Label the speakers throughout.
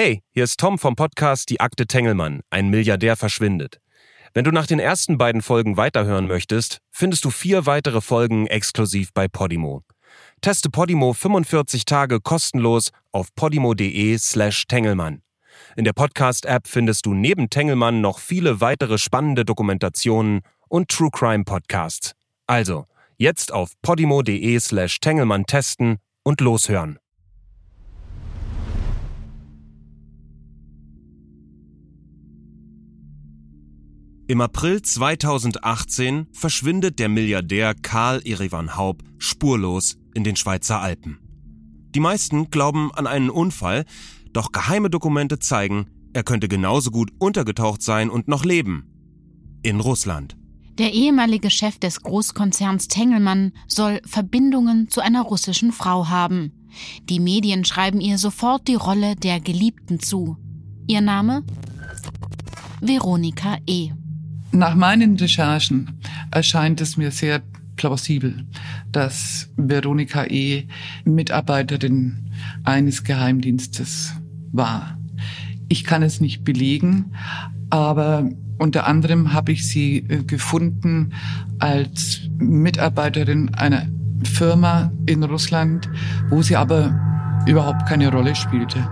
Speaker 1: Hey, hier ist Tom vom Podcast Die Akte Tengelmann, ein Milliardär verschwindet. Wenn du nach den ersten beiden Folgen weiterhören möchtest, findest du vier weitere Folgen exklusiv bei Podimo. Teste Podimo 45 Tage kostenlos auf podimo.de slash Tengelmann. In der Podcast-App findest du neben Tengelmann noch viele weitere spannende Dokumentationen und True Crime Podcasts. Also, jetzt auf podimo.de slash Tengelmann testen und loshören. Im April 2018 verschwindet der Milliardär Karl Erivan Haub spurlos in den Schweizer Alpen. Die meisten glauben an einen Unfall, doch geheime Dokumente zeigen, er könnte genauso gut untergetaucht sein und noch leben. In Russland.
Speaker 2: Der ehemalige Chef des Großkonzerns Tengelmann soll Verbindungen zu einer russischen Frau haben. Die Medien schreiben ihr sofort die Rolle der Geliebten zu. Ihr Name? Veronika E.
Speaker 3: Nach meinen Recherchen erscheint es mir sehr plausibel, dass Veronika E. Mitarbeiterin eines Geheimdienstes war. Ich kann es nicht belegen, aber unter anderem habe ich sie äh, gefunden als Mitarbeiterin einer Firma in Russland, wo sie aber überhaupt keine Rolle spielte.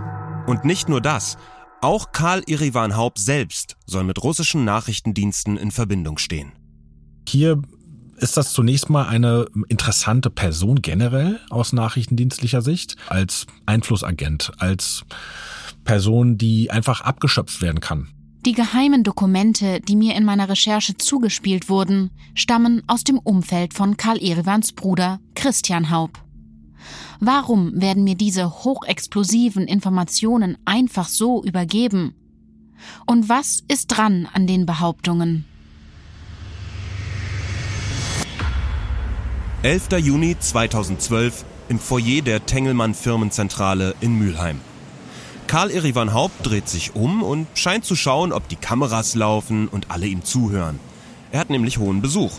Speaker 1: Und nicht nur das. Auch Karl Irivan Haupt selbst soll mit russischen Nachrichtendiensten in Verbindung stehen.
Speaker 4: Hier ist das zunächst mal eine interessante Person generell aus nachrichtendienstlicher Sicht, als Einflussagent, als Person, die einfach abgeschöpft werden kann.
Speaker 2: Die geheimen Dokumente, die mir in meiner Recherche zugespielt wurden, stammen aus dem Umfeld von Karl Erivans Bruder Christian Haub. Warum werden mir diese hochexplosiven Informationen einfach so übergeben? Und was ist dran an den Behauptungen?
Speaker 1: 11. Juni 2012 im Foyer der Tengelmann Firmenzentrale in Mülheim. Karl Erivan Haupt dreht sich um und scheint zu schauen, ob die Kameras laufen und alle ihm zuhören. Er hat nämlich hohen Besuch.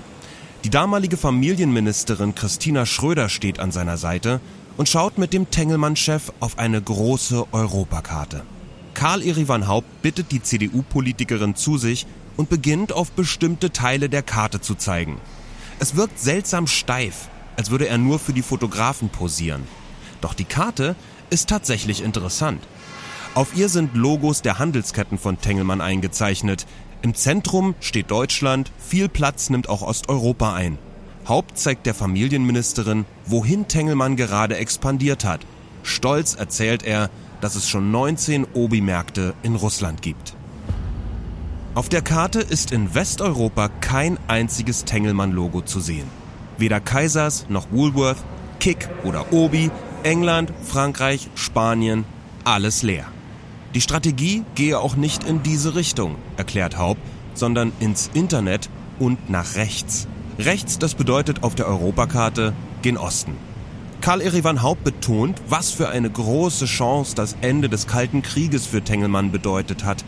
Speaker 1: Die damalige Familienministerin Christina Schröder steht an seiner Seite und schaut mit dem Tengelmann-Chef auf eine große Europakarte. Karl Erivan Haupt bittet die CDU-Politikerin zu sich und beginnt auf bestimmte Teile der Karte zu zeigen. Es wirkt seltsam steif, als würde er nur für die Fotografen posieren. Doch die Karte ist tatsächlich interessant. Auf ihr sind Logos der Handelsketten von Tengelmann eingezeichnet. Im Zentrum steht Deutschland, viel Platz nimmt auch Osteuropa ein. Haupt zeigt der Familienministerin, wohin Tengelmann gerade expandiert hat. Stolz erzählt er, dass es schon 19 Obi-Märkte in Russland gibt. Auf der Karte ist in Westeuropa kein einziges Tengelmann-Logo zu sehen. Weder Kaisers noch Woolworth, Kick oder Obi, England, Frankreich, Spanien, alles leer. Die Strategie gehe auch nicht in diese Richtung, erklärt Haupt, sondern ins Internet und nach rechts. Rechts, das bedeutet auf der Europakarte gen Osten. Karl Erivan Haupt betont, was für eine große Chance das Ende des Kalten Krieges für Tengelmann bedeutet hat.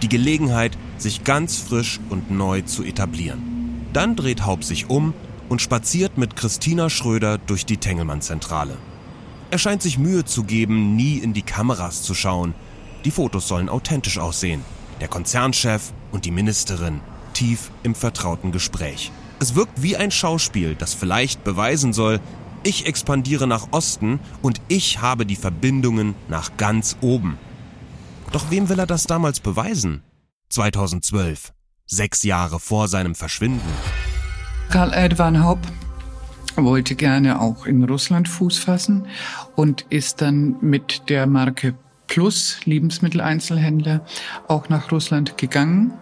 Speaker 1: Die Gelegenheit, sich ganz frisch und neu zu etablieren. Dann dreht Haupt sich um und spaziert mit Christina Schröder durch die Tengelmann-Zentrale. Er scheint sich Mühe zu geben, nie in die Kameras zu schauen. Die Fotos sollen authentisch aussehen. Der Konzernchef und die Ministerin tief im vertrauten Gespräch. Es wirkt wie ein Schauspiel, das vielleicht beweisen soll, ich expandiere nach Osten und ich habe die Verbindungen nach ganz oben. Doch wem will er das damals beweisen? 2012, sechs Jahre vor seinem Verschwinden.
Speaker 3: Karl Edwan Haupt wollte gerne auch in Russland Fuß fassen und ist dann mit der Marke Plus Lebensmitteleinzelhändler auch nach Russland gegangen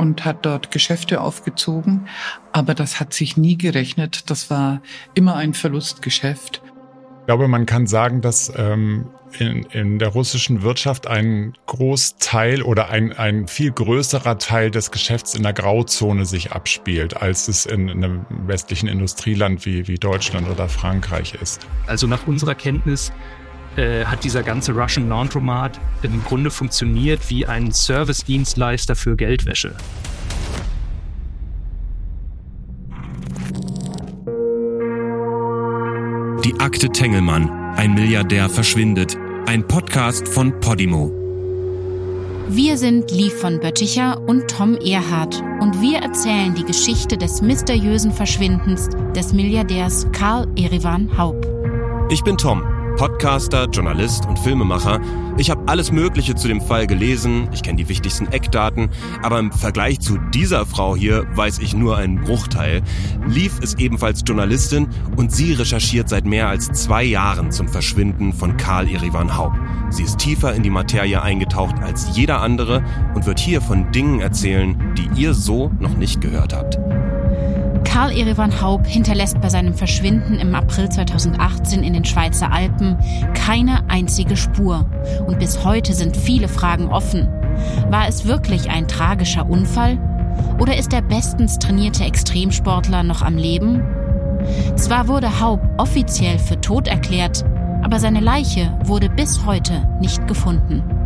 Speaker 3: und hat dort Geschäfte aufgezogen. Aber das hat sich nie gerechnet. Das war immer ein Verlustgeschäft.
Speaker 5: Ich glaube, man kann sagen, dass ähm, in, in der russischen Wirtschaft ein Großteil oder ein, ein viel größerer Teil des Geschäfts in der Grauzone sich abspielt, als es in, in einem westlichen Industrieland wie, wie Deutschland oder Frankreich ist.
Speaker 6: Also nach unserer Kenntnis äh, hat dieser ganze Russian Laundromat im Grunde funktioniert wie ein Service-Dienstleister für Geldwäsche.
Speaker 1: Die Akte Tengelmann, ein Milliardär verschwindet, ein Podcast von Podimo.
Speaker 2: Wir sind Liv von Bötticher und Tom Erhardt und wir erzählen die Geschichte des mysteriösen Verschwindens des Milliardärs Karl Erivan Haupt.
Speaker 1: Ich bin Tom Podcaster, Journalist und Filmemacher. Ich habe alles Mögliche zu dem Fall gelesen, ich kenne die wichtigsten Eckdaten, aber im Vergleich zu dieser Frau hier weiß ich nur einen Bruchteil. Leaf ist ebenfalls Journalistin und sie recherchiert seit mehr als zwei Jahren zum Verschwinden von Karl Irivan Haupt. Sie ist tiefer in die Materie eingetaucht als jeder andere und wird hier von Dingen erzählen, die ihr so noch nicht gehört habt.
Speaker 2: Karl Erevan Haupt hinterlässt bei seinem Verschwinden im April 2018 in den Schweizer Alpen keine einzige Spur. Und bis heute sind viele Fragen offen. War es wirklich ein tragischer Unfall? Oder ist der bestens trainierte Extremsportler noch am Leben? Zwar wurde Haupt offiziell für tot erklärt, aber seine Leiche wurde bis heute nicht gefunden.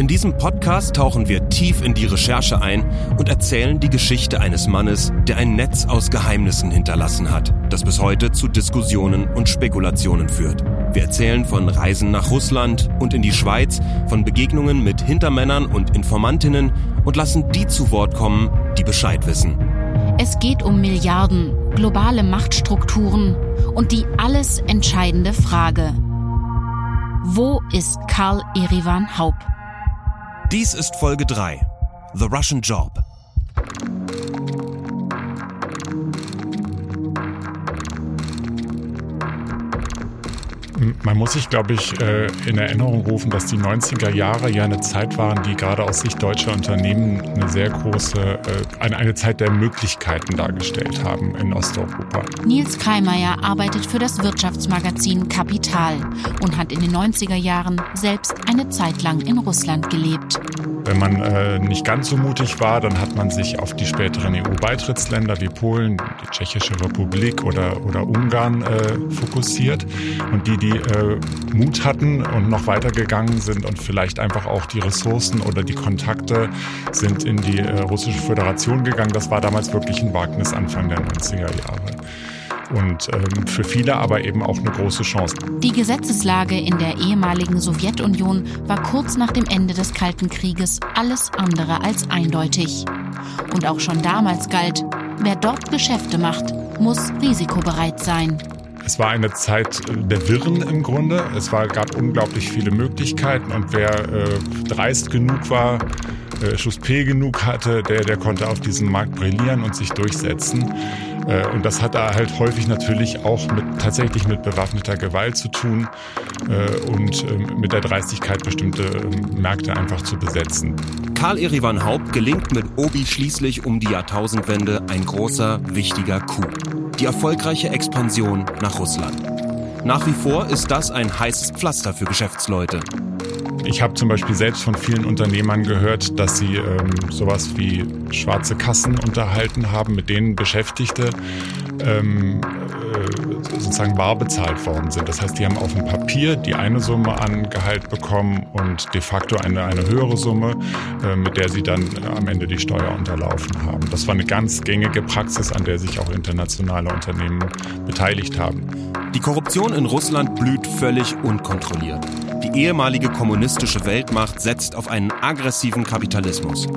Speaker 1: In diesem Podcast tauchen wir tief in die Recherche ein und erzählen die Geschichte eines Mannes, der ein Netz aus Geheimnissen hinterlassen hat, das bis heute zu Diskussionen und Spekulationen führt. Wir erzählen von Reisen nach Russland und in die Schweiz, von Begegnungen mit Hintermännern und Informantinnen und lassen die zu Wort kommen, die Bescheid wissen.
Speaker 2: Es geht um Milliarden, globale Machtstrukturen und die alles entscheidende Frage. Wo ist Karl Erivan Haupt?
Speaker 1: Dies ist Folge 3. The Russian Job.
Speaker 5: Man muss sich, glaube ich, äh, in Erinnerung rufen, dass die 90er Jahre ja eine Zeit waren, die gerade aus Sicht deutscher Unternehmen eine sehr große, äh, eine Zeit der Möglichkeiten dargestellt haben in Osteuropa.
Speaker 2: Nils Kreimeier arbeitet für das Wirtschaftsmagazin Kapital und hat in den 90er Jahren selbst eine Zeit lang in Russland gelebt.
Speaker 5: Wenn man äh, nicht ganz so mutig war, dann hat man sich auf die späteren EU-Beitrittsländer wie Polen, die Tschechische Republik oder, oder Ungarn äh, fokussiert. Und die, die äh, Mut hatten und noch weitergegangen sind und vielleicht einfach auch die Ressourcen oder die Kontakte sind in die äh, Russische Föderation gegangen. Das war damals wirklich ein Wagnis Anfang der 90er Jahre und ähm, für viele aber eben auch eine große Chance.
Speaker 2: Die Gesetzeslage in der ehemaligen Sowjetunion war kurz nach dem Ende des Kalten Krieges alles andere als eindeutig. Und auch schon damals galt, wer dort Geschäfte macht, muss risikobereit sein.
Speaker 5: Es war eine Zeit der Wirren im Grunde. Es war, gab unglaublich viele Möglichkeiten und wer äh, dreist genug war, äh, Schuss P genug hatte, der, der konnte auf diesem Markt brillieren und sich durchsetzen. Äh, und das hat da halt häufig natürlich auch mit, tatsächlich mit bewaffneter Gewalt zu tun äh, und ähm, mit der Dreistigkeit, bestimmte ähm, Märkte einfach zu besetzen.
Speaker 1: Karl Erivan Haupt gelingt mit Obi schließlich um die Jahrtausendwende ein großer, wichtiger Coup. Die erfolgreiche Expansion nach Russland. Nach wie vor ist das ein heißes Pflaster für Geschäftsleute.
Speaker 5: Ich habe zum Beispiel selbst von vielen Unternehmern gehört, dass sie ähm, sowas wie schwarze Kassen unterhalten haben, mit denen Beschäftigte ähm, äh, sozusagen bar bezahlt worden sind. Das heißt, die haben auf dem Papier die eine Summe an Gehalt bekommen und de facto eine, eine höhere Summe, äh, mit der sie dann äh, am Ende die Steuer unterlaufen haben. Das war eine ganz gängige Praxis, an der sich auch internationale Unternehmen beteiligt haben.
Speaker 1: Die Korruption in Russland blüht völlig unkontrolliert. Die ehemalige kommunistische Weltmacht setzt auf einen aggressiven Kapitalismus.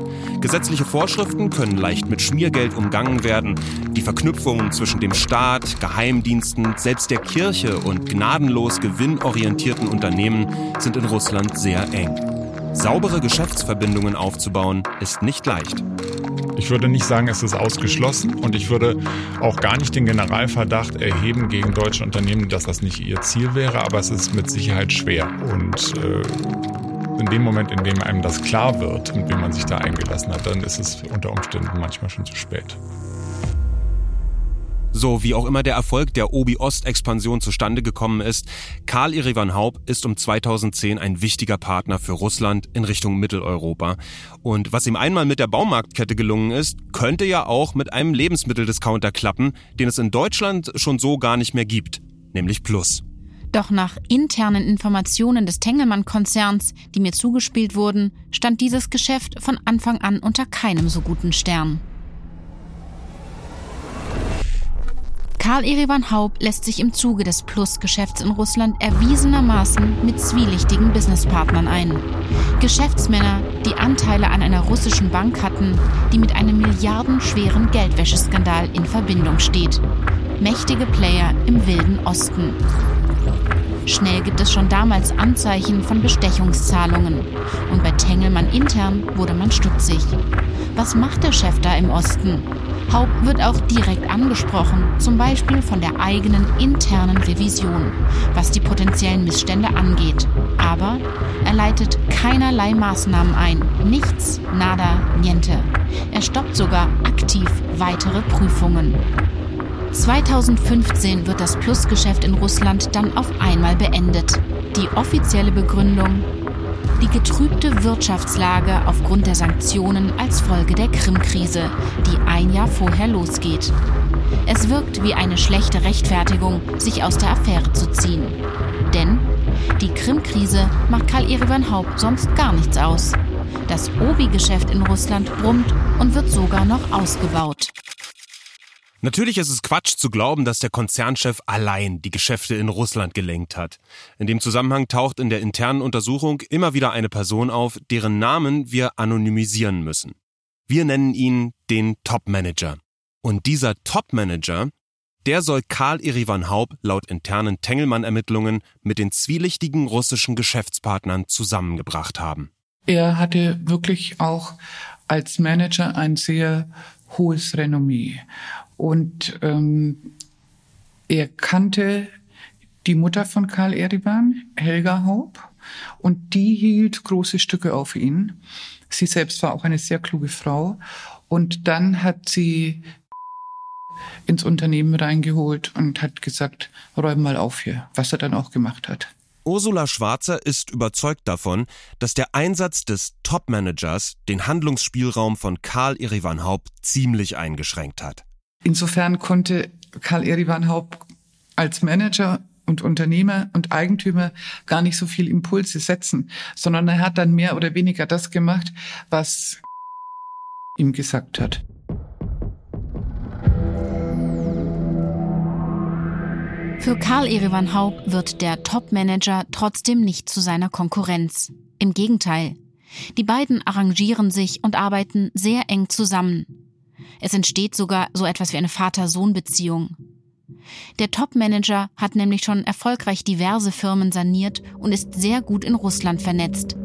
Speaker 1: Gesetzliche Vorschriften können leicht mit Schmiergeld umgangen werden. Die Verknüpfungen zwischen dem Staat, Geheimdiensten, selbst der Kirche und gnadenlos gewinnorientierten Unternehmen sind in Russland sehr eng. Saubere Geschäftsverbindungen aufzubauen ist nicht leicht.
Speaker 5: Ich würde nicht sagen, es ist ausgeschlossen und ich würde auch gar nicht den Generalverdacht erheben gegen deutsche Unternehmen, dass das nicht ihr Ziel wäre, aber es ist mit Sicherheit schwer. Und äh, in dem Moment, in dem einem das klar wird, mit wem man sich da eingelassen hat, dann ist es unter Umständen manchmal schon zu spät.
Speaker 1: So wie auch immer der Erfolg der Obi-Ost-Expansion zustande gekommen ist, Karl Irivan Haupt ist um 2010 ein wichtiger Partner für Russland in Richtung Mitteleuropa. Und was ihm einmal mit der Baumarktkette gelungen ist, könnte ja auch mit einem Lebensmitteldiscounter klappen, den es in Deutschland schon so gar nicht mehr gibt, nämlich Plus.
Speaker 2: Doch nach internen Informationen des Tengelmann-Konzerns, die mir zugespielt wurden, stand dieses Geschäft von Anfang an unter keinem so guten Stern. Karl Erivan Haub lässt sich im Zuge des Plus-Geschäfts in Russland erwiesenermaßen mit zwielichtigen Businesspartnern ein. Geschäftsmänner, die Anteile an einer russischen Bank hatten, die mit einem milliardenschweren Geldwäscheskandal in Verbindung steht. Mächtige Player im wilden Osten. Schnell gibt es schon damals Anzeichen von Bestechungszahlungen. Und bei Tengelmann intern wurde man stutzig. Was macht der Chef da im Osten? Haupt wird auch direkt angesprochen, zum Beispiel von der eigenen internen Revision, was die potenziellen Missstände angeht. Aber er leitet keinerlei Maßnahmen ein. Nichts, nada, niente. Er stoppt sogar aktiv weitere Prüfungen. 2015 wird das Plusgeschäft in Russland dann auf einmal beendet. Die offizielle Begründung die getrübte Wirtschaftslage aufgrund der Sanktionen als Folge der Krim-Krise, die ein Jahr vorher losgeht. Es wirkt wie eine schlechte Rechtfertigung, sich aus der Affäre zu ziehen. Denn die Krim-Krise macht Karl Erivan Haupt sonst gar nichts aus. Das Obi-Geschäft in Russland brummt und wird sogar noch ausgebaut.
Speaker 1: Natürlich ist es Quatsch zu glauben, dass der Konzernchef allein die Geschäfte in Russland gelenkt hat. In dem Zusammenhang taucht in der internen Untersuchung immer wieder eine Person auf, deren Namen wir anonymisieren müssen. Wir nennen ihn den Topmanager. Und dieser Topmanager, der soll Karl Irivan Haub laut internen Tengelmann-Ermittlungen mit den zwielichtigen russischen Geschäftspartnern zusammengebracht haben.
Speaker 3: Er hatte wirklich auch als Manager ein sehr hohes Renommee. Und ähm, er kannte die Mutter von Karl Eriban, Helga Haupt, und die hielt große Stücke auf ihn. Sie selbst war auch eine sehr kluge Frau. Und dann hat sie ins Unternehmen reingeholt und hat gesagt, räum mal auf hier, was er dann auch gemacht hat.
Speaker 1: Ursula Schwarzer ist überzeugt davon, dass der Einsatz des Topmanagers den Handlungsspielraum von Karl Erivan Haupt ziemlich eingeschränkt hat.
Speaker 3: Insofern konnte Karl Erivan Haupt als Manager und Unternehmer und Eigentümer gar nicht so viel Impulse setzen, sondern er hat dann mehr oder weniger das gemacht, was ihm gesagt hat.
Speaker 2: Für Karl Erivan Haupt wird der Topmanager trotzdem nicht zu seiner Konkurrenz. Im Gegenteil. Die beiden arrangieren sich und arbeiten sehr eng zusammen. Es entsteht sogar so etwas wie eine Vater-Sohn-Beziehung. Der Top-Manager hat nämlich schon erfolgreich diverse Firmen saniert und ist sehr gut in Russland vernetzt.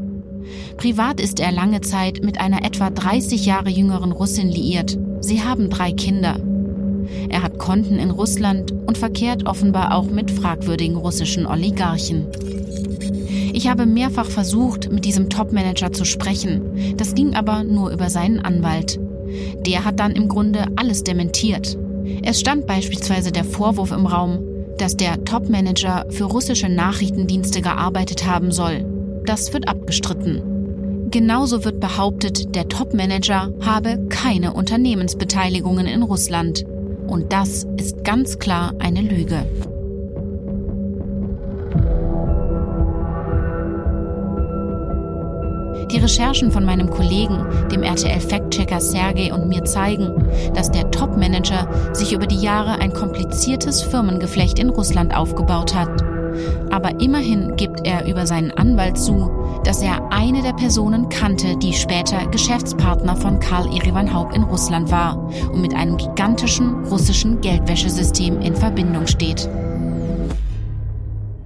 Speaker 2: Privat ist er lange Zeit mit einer etwa 30 Jahre jüngeren Russin liiert. Sie haben drei Kinder. Er hat Konten in Russland und verkehrt offenbar auch mit fragwürdigen russischen Oligarchen. Ich habe mehrfach versucht, mit diesem Top-Manager zu sprechen. Das ging aber nur über seinen Anwalt. Der hat dann im Grunde alles dementiert. Es stand beispielsweise der Vorwurf im Raum, dass der Top-Manager für russische Nachrichtendienste gearbeitet haben soll. Das wird abgestritten. Genauso wird behauptet, der Top-Manager habe keine Unternehmensbeteiligungen in Russland. Und das ist ganz klar eine Lüge. Die Recherchen von meinem Kollegen, dem RTL-Fact-Checker Sergei und mir zeigen, dass der Top-Manager sich über die Jahre ein kompliziertes Firmengeflecht in Russland aufgebaut hat. Aber immerhin gibt er über seinen Anwalt zu, dass er eine der Personen kannte, die später Geschäftspartner von Karl Erivan Haupt in Russland war und mit einem gigantischen russischen Geldwäschesystem in Verbindung steht.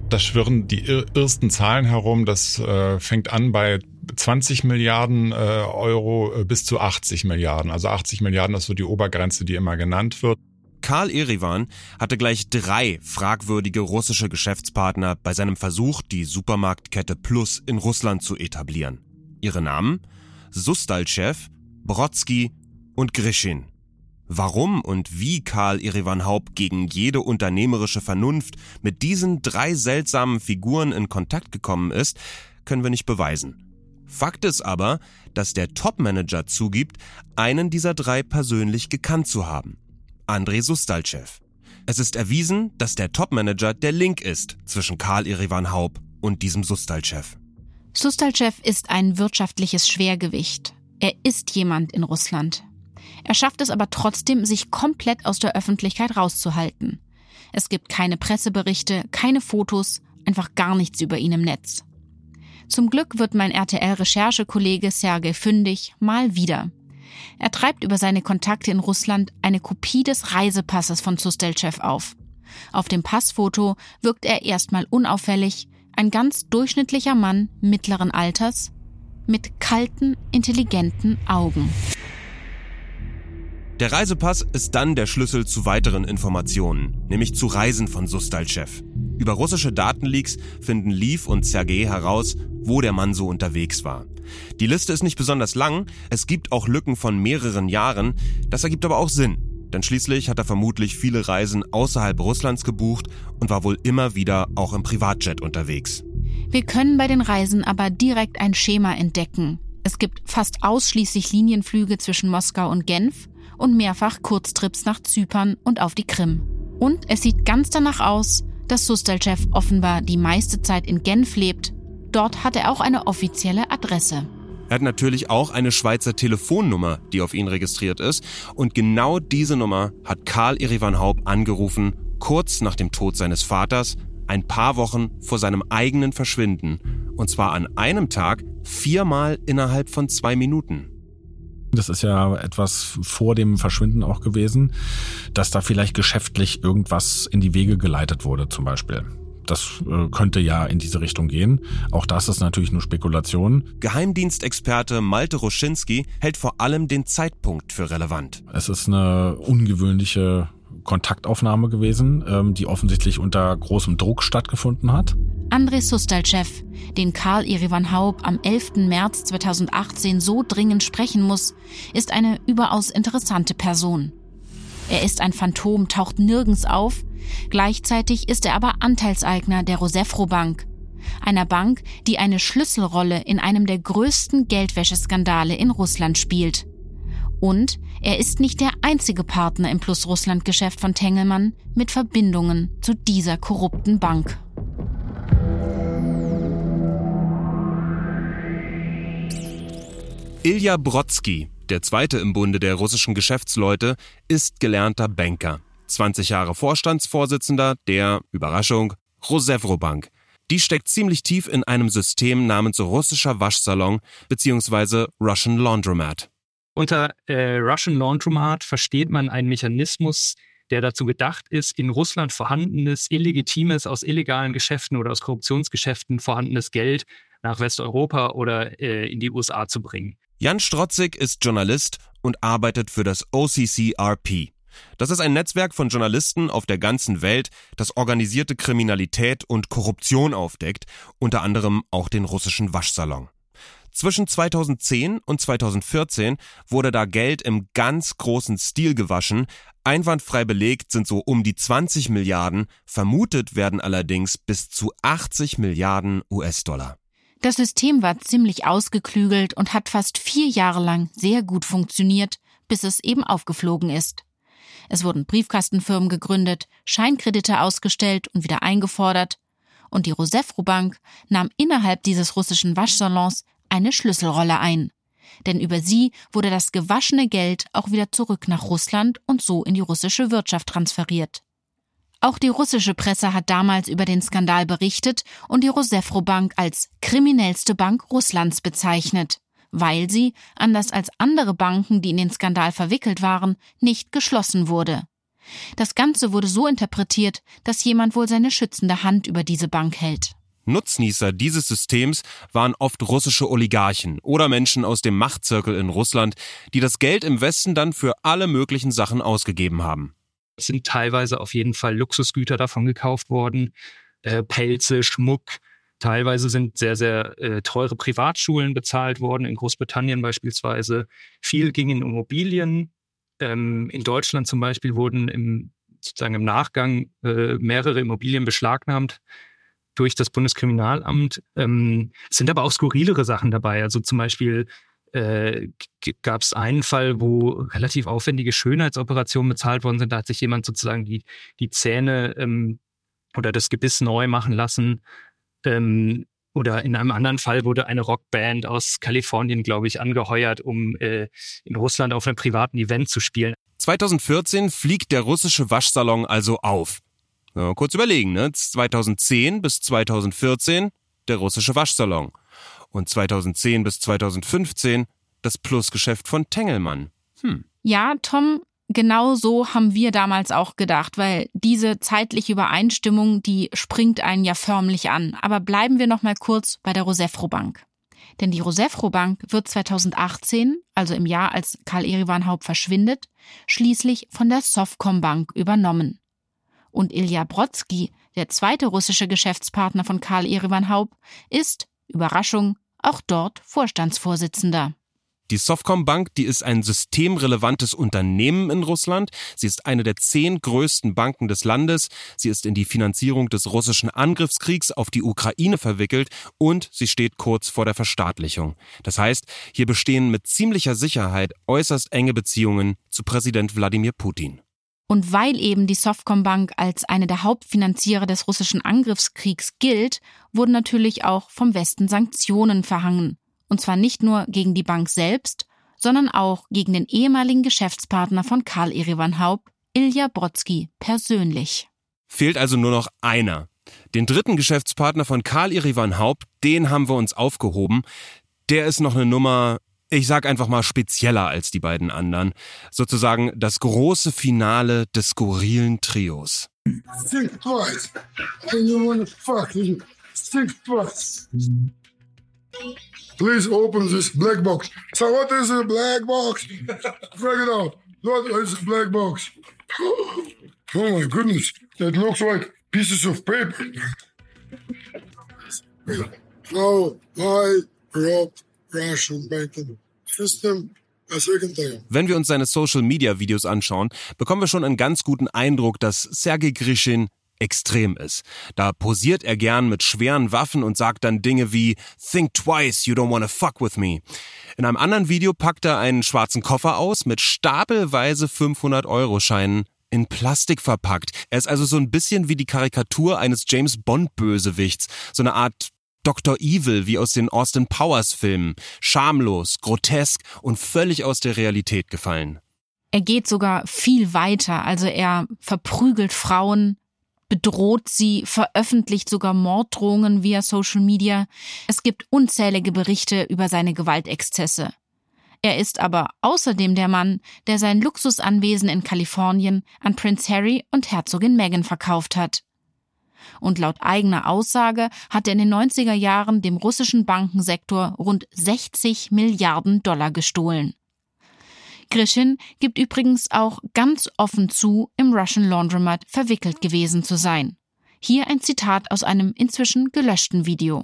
Speaker 5: Da schwirren die ersten Zahlen herum. Das äh, fängt an bei 20 Milliarden äh, Euro äh, bis zu 80 Milliarden. Also 80 Milliarden ist so die Obergrenze, die immer genannt wird.
Speaker 1: Karl Erivan hatte gleich drei fragwürdige russische Geschäftspartner bei seinem Versuch, die Supermarktkette Plus in Russland zu etablieren. Ihre Namen? Sustalchev, Brodsky und Grishin. Warum und wie Karl Erivan Haupt gegen jede unternehmerische Vernunft mit diesen drei seltsamen Figuren in Kontakt gekommen ist, können wir nicht beweisen. Fakt ist aber, dass der Topmanager zugibt, einen dieser drei persönlich gekannt zu haben. Andrei Sustalchev. Es ist erwiesen, dass der Topmanager der Link ist zwischen Karl Erivan Haupt und diesem Sustalchev.
Speaker 2: Sustalchev ist ein wirtschaftliches Schwergewicht. Er ist jemand in Russland. Er schafft es aber trotzdem, sich komplett aus der Öffentlichkeit rauszuhalten. Es gibt keine Presseberichte, keine Fotos, einfach gar nichts über ihn im Netz. Zum Glück wird mein RTL-Recherchekollege Sergei fündig mal wieder. Er treibt über seine Kontakte in Russland eine Kopie des Reisepasses von Sustelchev auf. Auf dem Passfoto wirkt er erstmal unauffällig, ein ganz durchschnittlicher Mann mittleren Alters mit kalten, intelligenten Augen.
Speaker 1: Der Reisepass ist dann der Schlüssel zu weiteren Informationen, nämlich zu Reisen von Sustalchev. Über russische Datenleaks finden Liv und Sergei heraus, wo der Mann so unterwegs war. Die Liste ist nicht besonders lang, es gibt auch Lücken von mehreren Jahren, das ergibt aber auch Sinn. Denn schließlich hat er vermutlich viele Reisen außerhalb Russlands gebucht und war wohl immer wieder auch im Privatjet unterwegs.
Speaker 2: Wir können bei den Reisen aber direkt ein Schema entdecken. Es gibt fast ausschließlich Linienflüge zwischen Moskau und Genf und mehrfach Kurztrips nach Zypern und auf die Krim. Und es sieht ganz danach aus, dass Sustelchev offenbar die meiste Zeit in Genf lebt. Dort hat er auch eine offizielle Adresse.
Speaker 1: Er hat natürlich auch eine Schweizer Telefonnummer, die auf ihn registriert ist. Und genau diese Nummer hat Karl Erivan Haupt angerufen, kurz nach dem Tod seines Vaters, ein paar Wochen vor seinem eigenen Verschwinden. Und zwar an einem Tag viermal innerhalb von zwei Minuten.
Speaker 4: Das ist ja etwas vor dem Verschwinden auch gewesen, dass da vielleicht geschäftlich irgendwas in die Wege geleitet wurde zum Beispiel. Das äh, könnte ja in diese Richtung gehen. Auch das ist natürlich nur Spekulation.
Speaker 1: Geheimdienstexperte Malte Roschinski hält vor allem den Zeitpunkt für relevant.
Speaker 4: Es ist eine ungewöhnliche Kontaktaufnahme gewesen, ähm, die offensichtlich unter großem Druck stattgefunden hat.
Speaker 2: Andrei Sustalchev, den Karl Irivan Haub am 11. März 2018 so dringend sprechen muss, ist eine überaus interessante Person. Er ist ein Phantom, taucht nirgends auf, gleichzeitig ist er aber Anteilseigner der Rosefro Bank, einer Bank, die eine Schlüsselrolle in einem der größten Geldwäscheskandale in Russland spielt. Und er ist nicht der einzige Partner im Plus-Russland-Geschäft von Tengelmann mit Verbindungen zu dieser korrupten Bank.
Speaker 1: Ilja Brodsky, der zweite im Bunde der russischen Geschäftsleute, ist gelernter Banker. 20 Jahre Vorstandsvorsitzender der, Überraschung, Rosevro Bank. Die steckt ziemlich tief in einem System namens russischer Waschsalon bzw. Russian Laundromat.
Speaker 6: Unter äh, Russian Laundromat versteht man einen Mechanismus, der dazu gedacht ist, in Russland vorhandenes, illegitimes, aus illegalen Geschäften oder aus Korruptionsgeschäften vorhandenes Geld nach Westeuropa oder äh, in die USA zu bringen.
Speaker 1: Jan Strotzig ist Journalist und arbeitet für das OCCRP. Das ist ein Netzwerk von Journalisten auf der ganzen Welt, das organisierte Kriminalität und Korruption aufdeckt, unter anderem auch den russischen Waschsalon. Zwischen 2010 und 2014 wurde da Geld im ganz großen Stil gewaschen. Einwandfrei belegt sind so um die 20 Milliarden, vermutet werden allerdings bis zu 80 Milliarden US-Dollar.
Speaker 2: Das System war ziemlich ausgeklügelt und hat fast vier Jahre lang sehr gut funktioniert, bis es eben aufgeflogen ist. Es wurden Briefkastenfirmen gegründet, Scheinkredite ausgestellt und wieder eingefordert, und die Rosefro Bank nahm innerhalb dieses russischen Waschsalons eine Schlüsselrolle ein. Denn über sie wurde das gewaschene Geld auch wieder zurück nach Russland und so in die russische Wirtschaft transferiert. Auch die russische Presse hat damals über den Skandal berichtet und die Rosefro Bank als kriminellste Bank Russlands bezeichnet, weil sie, anders als andere Banken, die in den Skandal verwickelt waren, nicht geschlossen wurde. Das Ganze wurde so interpretiert, dass jemand wohl seine schützende Hand über diese Bank hält.
Speaker 1: Nutznießer dieses Systems waren oft russische Oligarchen oder Menschen aus dem Machtzirkel in Russland, die das Geld im Westen dann für alle möglichen Sachen ausgegeben haben.
Speaker 6: Es sind teilweise auf jeden Fall Luxusgüter davon gekauft worden, äh, Pelze, Schmuck. Teilweise sind sehr, sehr äh, teure Privatschulen bezahlt worden, in Großbritannien beispielsweise. Viel ging in Immobilien. Ähm, in Deutschland zum Beispiel wurden im, sozusagen im Nachgang äh, mehrere Immobilien beschlagnahmt durch das Bundeskriminalamt. Ähm, sind aber auch skurrilere Sachen dabei. Also zum Beispiel äh, gab es einen Fall, wo relativ aufwendige Schönheitsoperationen bezahlt worden sind. Da hat sich jemand sozusagen die, die Zähne ähm, oder das Gebiss neu machen lassen. Ähm, Oder in einem anderen Fall wurde eine Rockband aus Kalifornien, glaube ich, angeheuert, um äh, in Russland auf einem privaten Event zu spielen.
Speaker 1: 2014 fliegt der russische Waschsalon also auf. Ja, kurz überlegen, ne? 2010 bis 2014 der russische Waschsalon. Und 2010 bis 2015 das Plusgeschäft von Tengelmann. Hm.
Speaker 2: Ja, Tom, genau so haben wir damals auch gedacht, weil diese zeitliche Übereinstimmung, die springt einen ja förmlich an. Aber bleiben wir noch mal kurz bei der Rosefro Bank. Denn die Rosefro Bank wird 2018, also im Jahr, als Karl Erivan Haupt verschwindet, schließlich von der Sovcom Bank übernommen. Und Ilja Brodsky, der zweite russische Geschäftspartner von Karl Erivan Haupt, ist, Überraschung, auch dort Vorstandsvorsitzender.
Speaker 1: Die Softcom Bank, die ist ein systemrelevantes Unternehmen in Russland. Sie ist eine der zehn größten Banken des Landes. Sie ist in die Finanzierung des russischen Angriffskriegs auf die Ukraine verwickelt und sie steht kurz vor der Verstaatlichung. Das heißt, hier bestehen mit ziemlicher Sicherheit äußerst enge Beziehungen zu Präsident Wladimir Putin.
Speaker 2: Und weil eben die Softcom Bank als eine der Hauptfinanzierer des russischen Angriffskriegs gilt, wurden natürlich auch vom Westen Sanktionen verhangen. Und zwar nicht nur gegen die Bank selbst, sondern auch gegen den ehemaligen Geschäftspartner von Karl Erivan Haupt, Ilja Brodsky, persönlich.
Speaker 1: Fehlt also nur noch einer. Den dritten Geschäftspartner von Karl Erivan Haupt, den haben wir uns aufgehoben. Der ist noch eine Nummer, ich sag einfach mal spezieller als die beiden anderen. Sozusagen das große Finale des skurrilen Trios. Think twice. And you wanna fuck me. Think twice. Please open this black box. So what is a black box? Figure it out. What is a black box? Oh my goodness, that looks like pieces of paper. How I robbed Russian banking wenn wir uns seine Social-Media-Videos anschauen, bekommen wir schon einen ganz guten Eindruck, dass Sergei Grishin extrem ist. Da posiert er gern mit schweren Waffen und sagt dann Dinge wie Think twice, you don't wanna fuck with me. In einem anderen Video packt er einen schwarzen Koffer aus mit stapelweise 500-Euro-Scheinen in Plastik verpackt. Er ist also so ein bisschen wie die Karikatur eines James Bond-Bösewichts. So eine Art Dr. Evil wie aus den Austin Powers Filmen. Schamlos, grotesk und völlig aus der Realität gefallen.
Speaker 2: Er geht sogar viel weiter. Also er verprügelt Frauen, bedroht sie, veröffentlicht sogar Morddrohungen via Social Media. Es gibt unzählige Berichte über seine Gewaltexzesse. Er ist aber außerdem der Mann, der sein Luxusanwesen in Kalifornien an Prince Harry und Herzogin Meghan verkauft hat. Und laut eigener Aussage hat er in den 90er Jahren dem russischen Bankensektor rund 60 Milliarden Dollar gestohlen. Grishin gibt übrigens auch ganz offen zu, im Russian Laundromat verwickelt gewesen zu sein. Hier ein Zitat aus einem inzwischen gelöschten Video.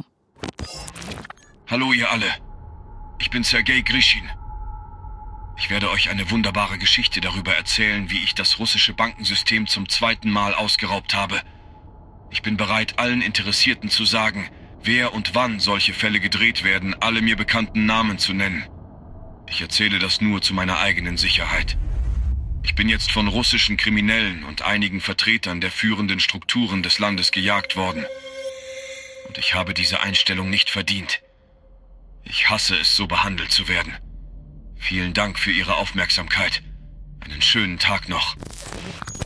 Speaker 7: Hallo ihr alle. Ich bin Sergei Grishin. Ich werde euch eine wunderbare Geschichte darüber erzählen, wie ich das russische Bankensystem zum zweiten Mal ausgeraubt habe. Ich bin bereit, allen Interessierten zu sagen, wer und wann solche Fälle gedreht werden, alle mir bekannten Namen zu nennen. Ich erzähle das nur zu meiner eigenen Sicherheit. Ich bin jetzt von russischen Kriminellen und einigen Vertretern der führenden Strukturen des Landes gejagt worden. Und ich habe diese Einstellung nicht verdient. Ich hasse es, so behandelt zu werden. Vielen Dank für Ihre Aufmerksamkeit. Einen schönen Tag noch.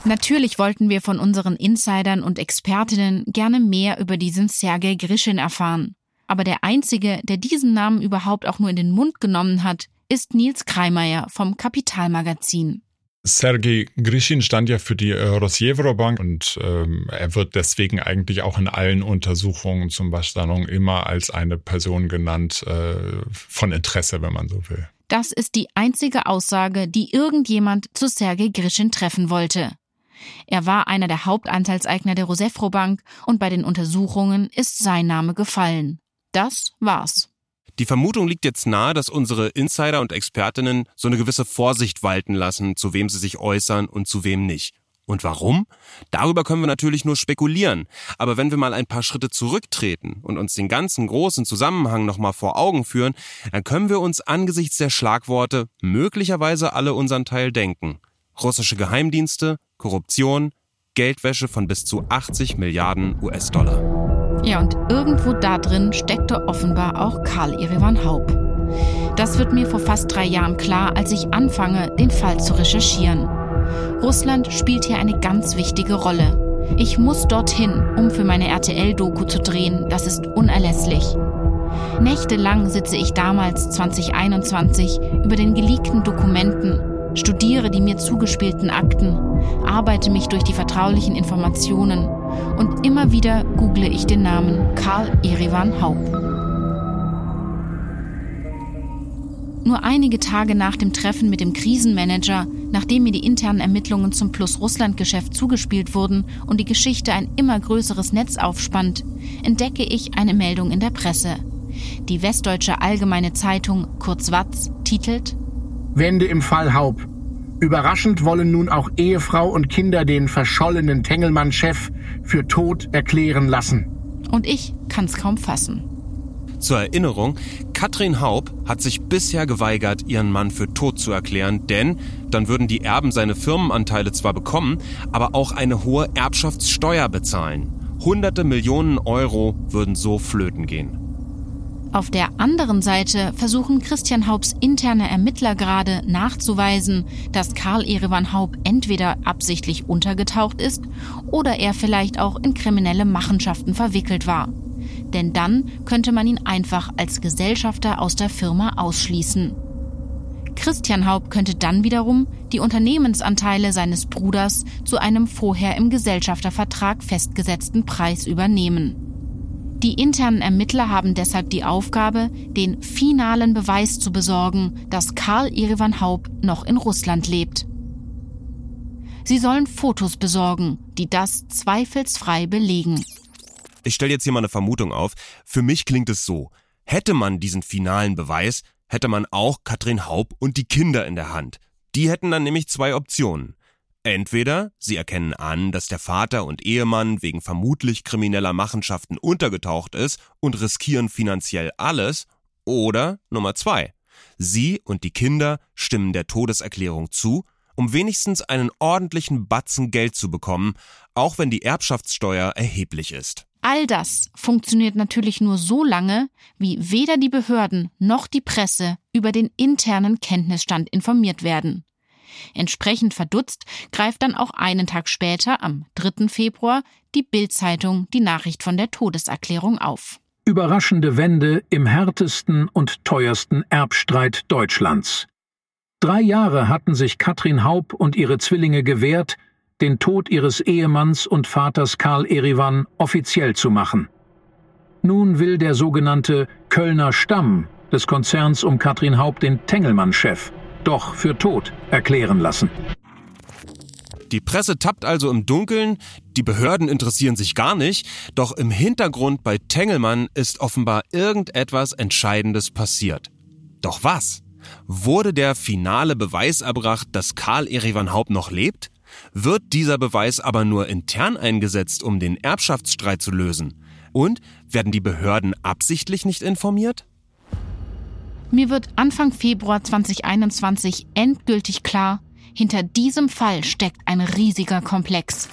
Speaker 2: Natürlich wollten wir von unseren Insidern und Expertinnen gerne mehr über diesen Sergei Grishin erfahren. Aber der Einzige, der diesen Namen überhaupt auch nur in den Mund genommen hat, ist Nils Kreimeier vom Kapitalmagazin.
Speaker 5: Sergei Grishin stand ja für die äh, Rosjevro Bank und ähm, er wird deswegen eigentlich auch in allen Untersuchungen zum Waschsalon immer als eine Person genannt äh, von Interesse, wenn man so will.
Speaker 2: Das ist die einzige Aussage, die irgendjemand zu Sergei Grishin treffen wollte. Er war einer der Hauptanteilseigner der Rosefro Bank und bei den Untersuchungen ist sein Name gefallen. Das war's.
Speaker 1: Die Vermutung liegt jetzt nahe, dass unsere Insider und Expertinnen so eine gewisse Vorsicht walten lassen, zu wem sie sich äußern und zu wem nicht. Und warum? Darüber können wir natürlich nur spekulieren. Aber wenn wir mal ein paar Schritte zurücktreten und uns den ganzen großen Zusammenhang nochmal vor Augen führen, dann können wir uns angesichts der Schlagworte möglicherweise alle unseren Teil denken. Russische Geheimdienste, Korruption, Geldwäsche von bis zu 80 Milliarden US-Dollar.
Speaker 2: Ja, und irgendwo da drin steckte offenbar auch Karl Erevan Haupt. Das wird mir vor fast drei Jahren klar, als ich anfange, den Fall zu recherchieren. Russland spielt hier eine ganz wichtige Rolle. Ich muss dorthin, um für meine RTL-Doku zu drehen. Das ist unerlässlich. Nächtelang sitze ich damals 2021 über den geleakten Dokumenten, studiere die mir zugespielten Akten, arbeite mich durch die vertraulichen Informationen und immer wieder google ich den Namen Karl Erivan Haupt. Nur einige Tage nach dem Treffen mit dem Krisenmanager, nachdem mir die internen Ermittlungen zum Plus-Russland-Geschäft zugespielt wurden und die Geschichte ein immer größeres Netz aufspannt, entdecke ich eine Meldung in der Presse. Die Westdeutsche Allgemeine Zeitung, kurz Watz, titelt
Speaker 8: Wende im Fall Haub. Überraschend wollen nun auch Ehefrau und Kinder den verschollenen Tengelmann-Chef für tot erklären lassen.
Speaker 2: Und ich kann's kaum fassen.
Speaker 1: Zur Erinnerung, Katrin Haub hat sich bisher geweigert, ihren Mann für tot zu erklären, denn dann würden die Erben seine Firmenanteile zwar bekommen, aber auch eine hohe Erbschaftssteuer bezahlen. Hunderte Millionen Euro würden so flöten gehen.
Speaker 2: Auf der anderen Seite versuchen Christian Haubs interne Ermittler gerade nachzuweisen, dass Karl Erevan Haub entweder absichtlich untergetaucht ist oder er vielleicht auch in kriminelle Machenschaften verwickelt war denn dann könnte man ihn einfach als Gesellschafter aus der Firma ausschließen. Christian Haupt könnte dann wiederum die Unternehmensanteile seines Bruders zu einem vorher im Gesellschaftervertrag festgesetzten Preis übernehmen. Die internen Ermittler haben deshalb die Aufgabe, den finalen Beweis zu besorgen, dass Karl Irivan Haupt noch in Russland lebt. Sie sollen Fotos besorgen, die das zweifelsfrei belegen.
Speaker 1: Ich stelle jetzt hier mal eine Vermutung auf. Für mich klingt es so. Hätte man diesen finalen Beweis, hätte man auch Katrin Haub und die Kinder in der Hand. Die hätten dann nämlich zwei Optionen. Entweder sie erkennen an, dass der Vater und Ehemann wegen vermutlich krimineller Machenschaften untergetaucht ist und riskieren finanziell alles, oder Nummer zwei. Sie und die Kinder stimmen der Todeserklärung zu, um wenigstens einen ordentlichen Batzen Geld zu bekommen, auch wenn die Erbschaftssteuer erheblich ist.
Speaker 2: All das funktioniert natürlich nur so lange, wie weder die Behörden noch die Presse über den internen Kenntnisstand informiert werden. Entsprechend verdutzt greift dann auch einen Tag später, am 3. Februar, die Bild-Zeitung die Nachricht von der Todeserklärung auf.
Speaker 8: Überraschende Wende im härtesten und teuersten Erbstreit Deutschlands. Drei Jahre hatten sich Katrin Haub und ihre Zwillinge gewehrt, den Tod ihres Ehemanns und Vaters Karl Erivan offiziell zu machen. Nun will der sogenannte Kölner Stamm des Konzerns um Katrin Haupt den Tengelmann-Chef doch für tot erklären lassen.
Speaker 1: Die Presse tappt also im Dunkeln, die Behörden interessieren sich gar nicht, doch im Hintergrund bei Tengelmann ist offenbar irgendetwas Entscheidendes passiert. Doch was? Wurde der finale Beweis erbracht, dass Karl Erivan Haupt noch lebt? Wird dieser Beweis aber nur intern eingesetzt, um den Erbschaftsstreit zu lösen? Und werden die Behörden absichtlich nicht informiert?
Speaker 2: Mir wird Anfang Februar 2021 endgültig klar, hinter diesem Fall steckt ein riesiger Komplex.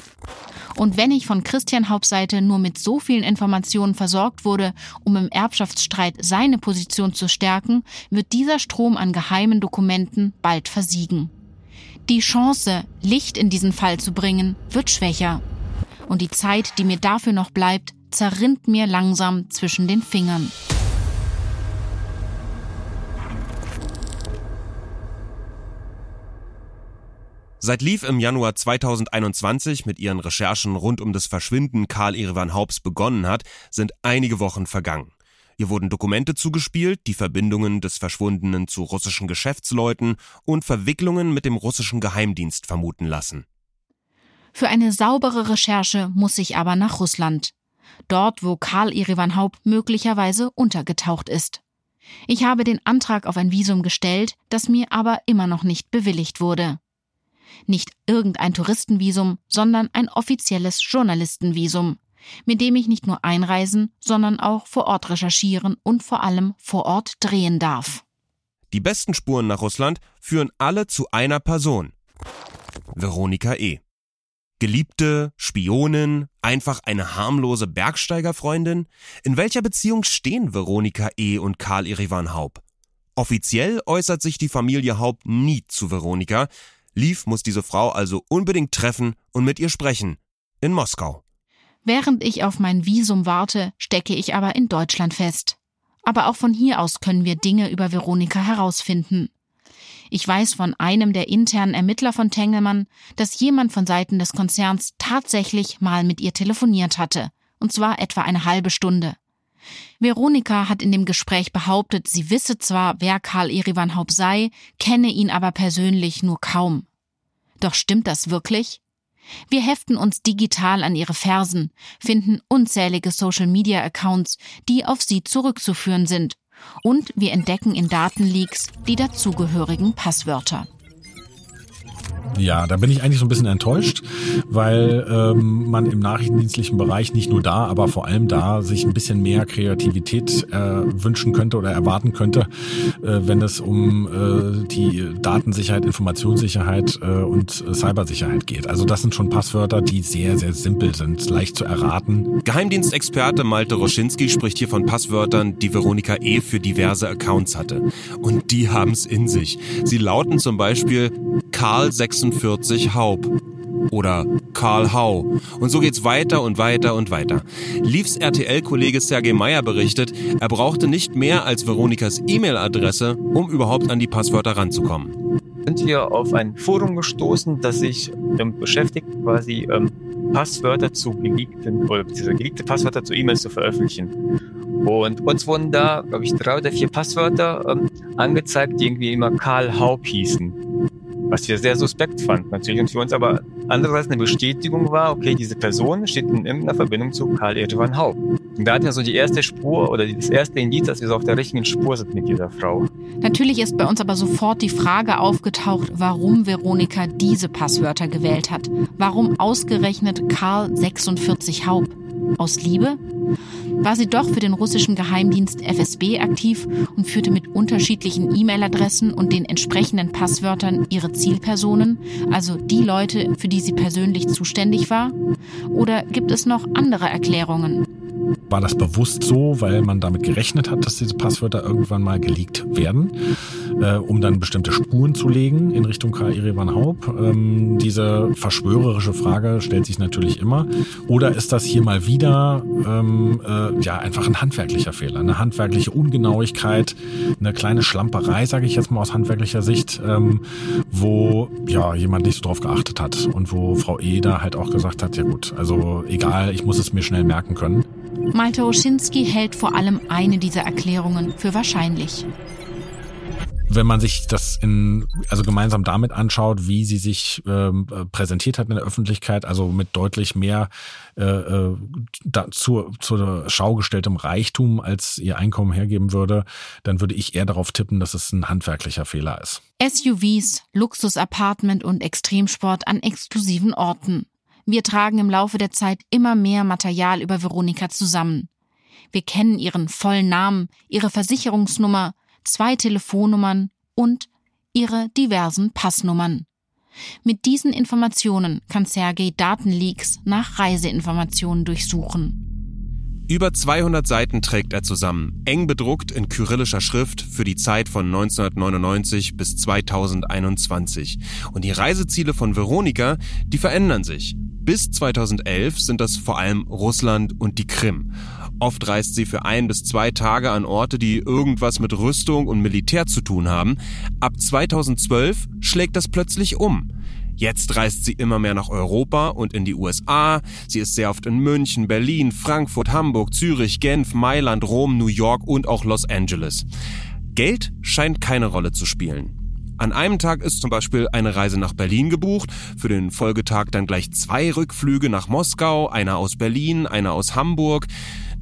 Speaker 2: Und wenn ich von Christian Hauptseite nur mit so vielen Informationen versorgt wurde, um im Erbschaftsstreit seine Position zu stärken, wird dieser Strom an geheimen Dokumenten bald versiegen. Die Chance, Licht in diesen Fall zu bringen, wird schwächer. Und die Zeit, die mir dafür noch bleibt, zerrinnt mir langsam zwischen den Fingern.
Speaker 1: Seit Lief im Januar 2021 mit ihren Recherchen rund um das Verschwinden Karl Erivan Haupts begonnen hat, sind einige Wochen vergangen. Ihr wurden Dokumente zugespielt, die Verbindungen des Verschwundenen zu russischen Geschäftsleuten und Verwicklungen mit dem russischen Geheimdienst vermuten lassen.
Speaker 2: Für eine saubere Recherche muss ich aber nach Russland. Dort, wo Karl Irivan Haupt möglicherweise untergetaucht ist. Ich habe den Antrag auf ein Visum gestellt, das mir aber immer noch nicht bewilligt wurde. Nicht irgendein Touristenvisum, sondern ein offizielles Journalistenvisum mit dem ich nicht nur einreisen, sondern auch vor Ort recherchieren und vor allem vor Ort drehen darf.
Speaker 1: Die besten Spuren nach Russland führen alle zu einer Person. Veronika E. Geliebte, Spionin, einfach eine harmlose Bergsteigerfreundin? In welcher Beziehung stehen Veronika E. und Karl Erivan Haub? Offiziell äußert sich die Familie Haupt nie zu Veronika. Lief muss diese Frau also unbedingt treffen und mit ihr sprechen. In Moskau.
Speaker 2: Während ich auf mein Visum warte, stecke ich aber in Deutschland fest. Aber auch von hier aus können wir Dinge über Veronika herausfinden. Ich weiß von einem der internen Ermittler von Tengelmann, dass jemand von Seiten des Konzerns tatsächlich mal mit ihr telefoniert hatte. Und zwar etwa eine halbe Stunde. Veronika hat in dem Gespräch behauptet, sie wisse zwar, wer Karl Erivan Haupt sei, kenne ihn aber persönlich nur kaum. Doch stimmt das wirklich? Wir heften uns digital an ihre Fersen, finden unzählige Social-Media-Accounts, die auf sie zurückzuführen sind, und wir entdecken in Datenleaks die dazugehörigen Passwörter.
Speaker 4: Ja, da bin ich eigentlich so ein bisschen enttäuscht, weil ähm, man im nachrichtendienstlichen Bereich nicht nur da, aber vor allem da sich ein bisschen mehr Kreativität äh, wünschen könnte oder erwarten könnte, äh, wenn es um äh, die Datensicherheit, Informationssicherheit äh, und Cybersicherheit geht. Also das sind schon Passwörter, die sehr, sehr simpel sind, leicht zu erraten.
Speaker 1: Geheimdienstexperte Malte Roschinski spricht hier von Passwörtern, die Veronika E. für diverse Accounts hatte. Und die haben's in sich. Sie lauten zum Beispiel Karl 46 Haub oder Karl Hau. Und so geht's weiter und weiter und weiter. Liefs RTL-Kollege Sergei Meyer berichtet, er brauchte nicht mehr als Veronikas E-Mail-Adresse, um überhaupt an die Passwörter ranzukommen.
Speaker 9: Sind wir auf ein Forum gestoßen, das sich ähm, beschäftigt, quasi ähm, Passwörter zu geleakten oder diese geleakte Passwörter zu E-Mails zu veröffentlichen. Und uns wurden da, glaube ich, drei oder vier Passwörter ähm, angezeigt, die irgendwie immer Karl Haup hießen was wir sehr suspekt fanden natürlich und für uns aber andererseits eine Bestätigung war, okay, diese Person steht in irgendeiner Verbindung zu Karl Erdogan Haupt. Und da hatten wir so die erste Spur oder das erste Indiz, dass wir so auf der richtigen Spur sind mit dieser Frau.
Speaker 2: Natürlich ist bei uns aber sofort die Frage aufgetaucht, warum Veronika diese Passwörter gewählt hat. Warum ausgerechnet Karl 46 Haupt? Aus Liebe? War sie doch für den russischen Geheimdienst FSB aktiv und führte mit unterschiedlichen E-Mail-Adressen und den entsprechenden Passwörtern ihre Zielpersonen, also die Leute, für die sie persönlich zuständig war? Oder gibt es noch andere Erklärungen?
Speaker 4: War das bewusst so, weil man damit gerechnet hat, dass diese Passwörter irgendwann mal geleakt werden, äh, um dann bestimmte Spuren zu legen in Richtung Karl Erevan Haupt? Ähm, diese verschwörerische Frage stellt sich natürlich immer. Oder ist das hier mal wieder ähm, äh, ja einfach ein handwerklicher Fehler, eine handwerkliche Ungenauigkeit, eine kleine Schlamperei, sage ich jetzt mal aus handwerklicher Sicht, ähm, wo ja jemand nicht so drauf geachtet hat und wo Frau E da halt auch gesagt hat, ja gut, also egal, ich muss es mir schnell merken können.
Speaker 2: Malte Oschinski hält vor allem eine dieser Erklärungen für wahrscheinlich.
Speaker 4: Wenn man sich das in, also gemeinsam damit anschaut, wie sie sich ähm, präsentiert hat in der Öffentlichkeit, also mit deutlich mehr äh, äh da, zu, zur Schau gestelltem Reichtum, als ihr Einkommen hergeben würde, dann würde ich eher darauf tippen, dass es ein handwerklicher Fehler ist.
Speaker 2: SUVs, Luxusapartment und Extremsport an exklusiven Orten. Wir tragen im Laufe der Zeit immer mehr Material über Veronika zusammen. Wir kennen ihren vollen Namen, ihre Versicherungsnummer, zwei Telefonnummern und ihre diversen Passnummern. Mit diesen Informationen kann Sergei Datenleaks nach Reiseinformationen durchsuchen.
Speaker 1: Über 200 Seiten trägt er zusammen, eng bedruckt in kyrillischer Schrift für die Zeit von 1999 bis 2021. Und die Reiseziele von Veronika, die verändern sich. Bis 2011 sind das vor allem Russland und die Krim. Oft reist sie für ein bis zwei Tage an Orte, die irgendwas mit Rüstung und Militär zu tun haben. Ab 2012 schlägt das plötzlich um. Jetzt reist sie immer mehr nach Europa und in die USA. Sie ist sehr oft in München, Berlin, Frankfurt, Hamburg, Zürich, Genf, Mailand, Rom, New York und auch Los Angeles. Geld scheint keine Rolle zu spielen. An einem Tag ist zum Beispiel eine Reise nach Berlin gebucht, für den Folgetag dann gleich zwei Rückflüge nach Moskau, einer aus Berlin, einer aus Hamburg.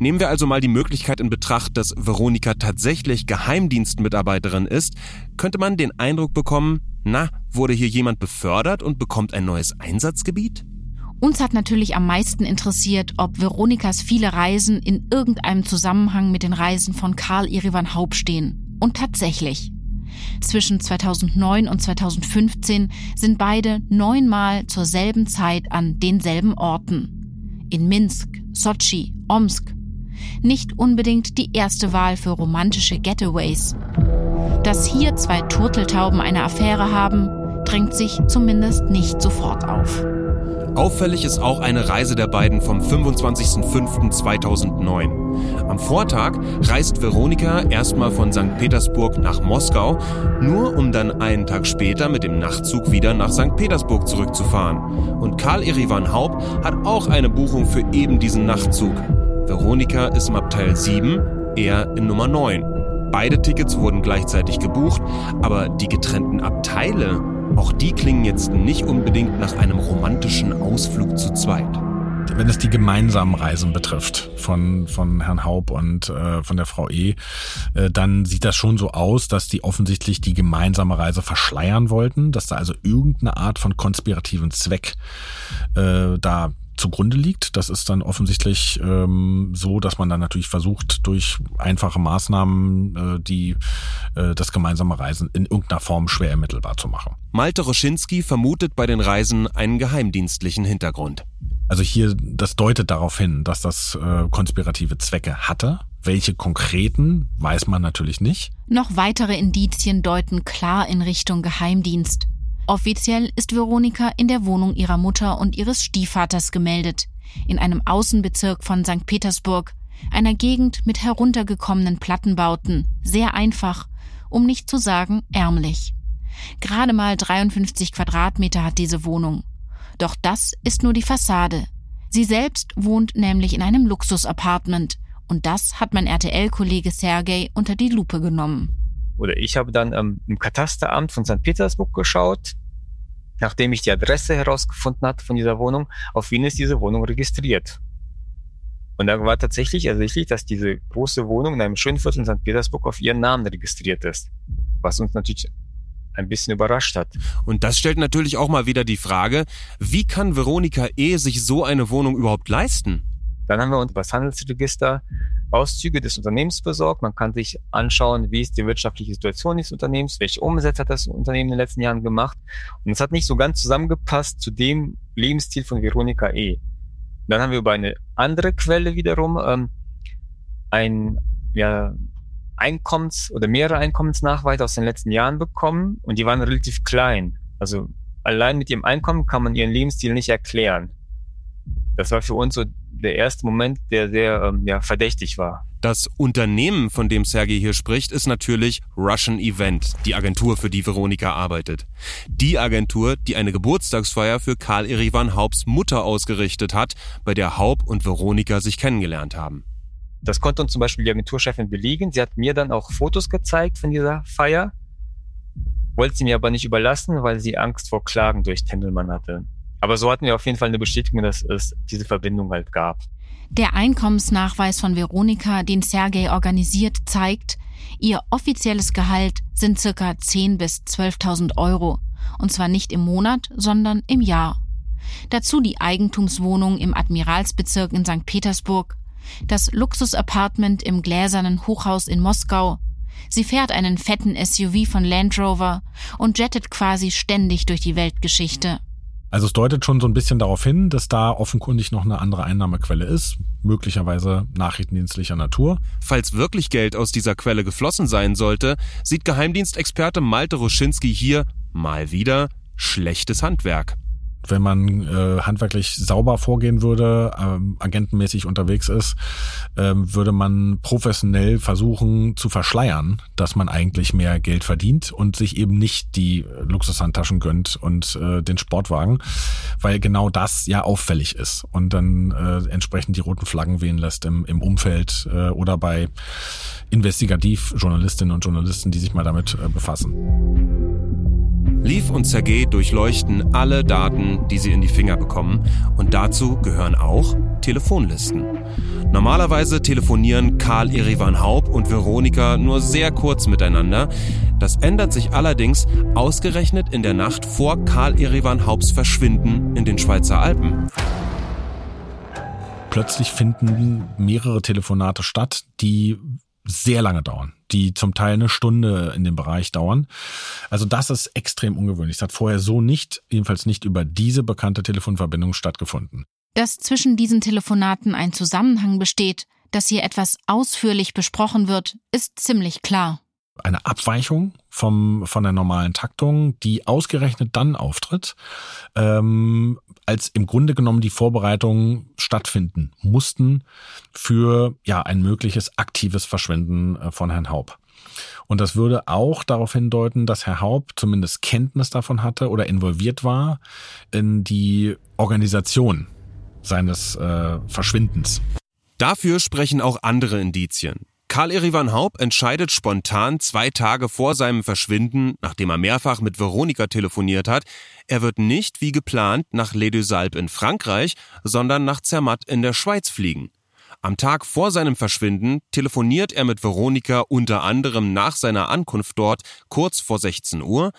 Speaker 1: Nehmen wir also mal die Möglichkeit in Betracht, dass Veronika tatsächlich Geheimdienstmitarbeiterin ist, könnte man den Eindruck bekommen, na, wurde hier jemand befördert und bekommt ein neues Einsatzgebiet?
Speaker 2: Uns hat natürlich am meisten interessiert, ob Veronikas viele Reisen in irgendeinem Zusammenhang mit den Reisen von Karl Irivan Haupt stehen. Und tatsächlich. Zwischen 2009 und 2015 sind beide neunmal zur selben Zeit an denselben Orten. In Minsk, Sochi, Omsk. Nicht unbedingt die erste Wahl für romantische Getaways. Dass hier zwei Turteltauben eine Affäre haben, drängt sich zumindest nicht sofort auf.
Speaker 1: Auffällig ist auch eine Reise der beiden vom 25.05.2009. Am Vortag reist Veronika erstmal von St. Petersburg nach Moskau, nur um dann einen Tag später mit dem Nachtzug wieder nach St. Petersburg zurückzufahren. Und Karl Erivan Haupt hat auch eine Buchung für eben diesen Nachtzug. Veronika ist im Abteil 7, er in Nummer 9. Beide Tickets wurden gleichzeitig gebucht, aber die getrennten Abteile auch die klingen jetzt nicht unbedingt nach einem romantischen Ausflug zu zweit.
Speaker 4: Wenn es die gemeinsamen Reisen betrifft von, von Herrn Haub und äh, von der Frau E., äh, dann sieht das schon so aus, dass die offensichtlich die gemeinsame Reise verschleiern wollten, dass da also irgendeine Art von konspirativen Zweck äh, da zugrunde liegt. Das ist dann offensichtlich ähm, so, dass man dann natürlich versucht, durch einfache Maßnahmen äh, die äh, das gemeinsame Reisen in irgendeiner Form schwer ermittelbar zu machen.
Speaker 1: Malte Roschinski vermutet bei den Reisen einen geheimdienstlichen Hintergrund.
Speaker 4: Also hier, das deutet darauf hin, dass das äh, konspirative Zwecke hatte. Welche konkreten, weiß man natürlich nicht.
Speaker 2: Noch weitere Indizien deuten klar in Richtung Geheimdienst. Offiziell ist Veronika in der Wohnung ihrer Mutter und ihres Stiefvaters gemeldet, in einem Außenbezirk von St. Petersburg, einer Gegend mit heruntergekommenen Plattenbauten, sehr einfach, um nicht zu sagen ärmlich. Gerade mal 53 Quadratmeter hat diese Wohnung. Doch das ist nur die Fassade. Sie selbst wohnt nämlich in einem Luxusapartment und das hat mein RTL-Kollege Sergei unter die Lupe genommen
Speaker 9: oder ich habe dann ähm, im Katasteramt von St. Petersburg geschaut, nachdem ich die Adresse herausgefunden hatte von dieser Wohnung, auf wen ist diese Wohnung registriert. Und da war tatsächlich ersichtlich, dass diese große Wohnung in einem schönen Viertel in St. Petersburg auf ihren Namen registriert ist. Was uns natürlich ein bisschen überrascht hat.
Speaker 1: Und das stellt natürlich auch mal wieder die Frage, wie kann Veronika E. sich so eine Wohnung überhaupt leisten?
Speaker 9: Dann haben wir uns das Handelsregister Auszüge des Unternehmens besorgt. Man kann sich anschauen, wie ist die wirtschaftliche Situation des Unternehmens, welche Umsätze hat das Unternehmen in den letzten Jahren gemacht. Und es hat nicht so ganz zusammengepasst zu dem Lebensstil von Veronika E. Dann haben wir über eine andere Quelle wiederum ähm, ein ja, Einkommens- oder mehrere Einkommensnachweise aus den letzten Jahren bekommen und die waren relativ klein. Also allein mit ihrem Einkommen kann man ihren Lebensstil nicht erklären. Das war für uns so der erste Moment, der sehr ähm, ja, verdächtig war.
Speaker 1: Das Unternehmen, von dem Sergei hier spricht, ist natürlich Russian Event, die Agentur, für die Veronika arbeitet. Die Agentur, die eine Geburtstagsfeier für Karl Erivan Haupts Mutter ausgerichtet hat, bei der Haupt und Veronika sich kennengelernt haben.
Speaker 9: Das konnte uns zum Beispiel die Agenturchefin belegen. Sie hat mir dann auch Fotos gezeigt von dieser Feier, wollte sie mir aber nicht überlassen, weil sie Angst vor Klagen durch Tendelmann hatte. Aber so hatten wir auf jeden Fall eine Bestätigung, dass es diese Verbindung halt gab.
Speaker 2: Der Einkommensnachweis von Veronika, den Sergei organisiert, zeigt, ihr offizielles Gehalt sind circa 10.000 bis 12.000 Euro. Und zwar nicht im Monat, sondern im Jahr. Dazu die Eigentumswohnung im Admiralsbezirk in St. Petersburg, das Luxusapartment im gläsernen Hochhaus in Moskau. Sie fährt einen fetten SUV von Land Rover und jettet quasi ständig durch die Weltgeschichte.
Speaker 4: Also es deutet schon so ein bisschen darauf hin, dass da offenkundig noch eine andere Einnahmequelle ist, möglicherweise nachrichtendienstlicher Natur.
Speaker 1: Falls wirklich Geld aus dieser Quelle geflossen sein sollte, sieht Geheimdienstexperte Malte Ruschinski hier mal wieder schlechtes Handwerk
Speaker 4: wenn man äh, handwerklich sauber vorgehen würde, ähm, agentenmäßig unterwegs ist, ähm, würde man professionell versuchen zu verschleiern, dass man eigentlich mehr Geld verdient und sich eben nicht die Luxushandtaschen gönnt und äh, den Sportwagen, weil genau das ja auffällig ist und dann äh, entsprechend die roten Flaggen wehen lässt im, im Umfeld äh, oder bei Investigativjournalistinnen und Journalisten, die sich mal damit äh, befassen.
Speaker 1: Leaf und Sergei durchleuchten alle Daten, die sie in die Finger bekommen und dazu gehören auch Telefonlisten. Normalerweise telefonieren Karl Erivan Haub und Veronika nur sehr kurz miteinander. Das ändert sich allerdings ausgerechnet in der Nacht vor Karl Erivan Haubs Verschwinden in den Schweizer Alpen.
Speaker 4: Plötzlich finden mehrere Telefonate statt, die sehr lange dauern, die zum Teil eine Stunde in dem Bereich dauern. Also das ist extrem ungewöhnlich. Es hat vorher so nicht, jedenfalls nicht über diese bekannte Telefonverbindung stattgefunden.
Speaker 2: Dass zwischen diesen Telefonaten ein Zusammenhang besteht, dass hier etwas ausführlich besprochen wird, ist ziemlich klar.
Speaker 4: Eine Abweichung vom, von der normalen Taktung, die ausgerechnet dann auftritt, ähm, als im Grunde genommen die Vorbereitungen stattfinden mussten für ja ein mögliches aktives Verschwinden äh, von Herrn Haub. Und das würde auch darauf hindeuten, dass Herr Haub zumindest Kenntnis davon hatte oder involviert war in die Organisation seines äh, Verschwindens.
Speaker 1: Dafür sprechen auch andere Indizien. Karl Erivan Haub entscheidet spontan zwei Tage vor seinem Verschwinden, nachdem er mehrfach mit Veronika telefoniert hat, er wird nicht wie geplant nach Les Deux Alpes in Frankreich, sondern nach Zermatt in der Schweiz fliegen. Am Tag vor seinem Verschwinden telefoniert er mit Veronika unter anderem nach seiner Ankunft dort kurz vor 16 Uhr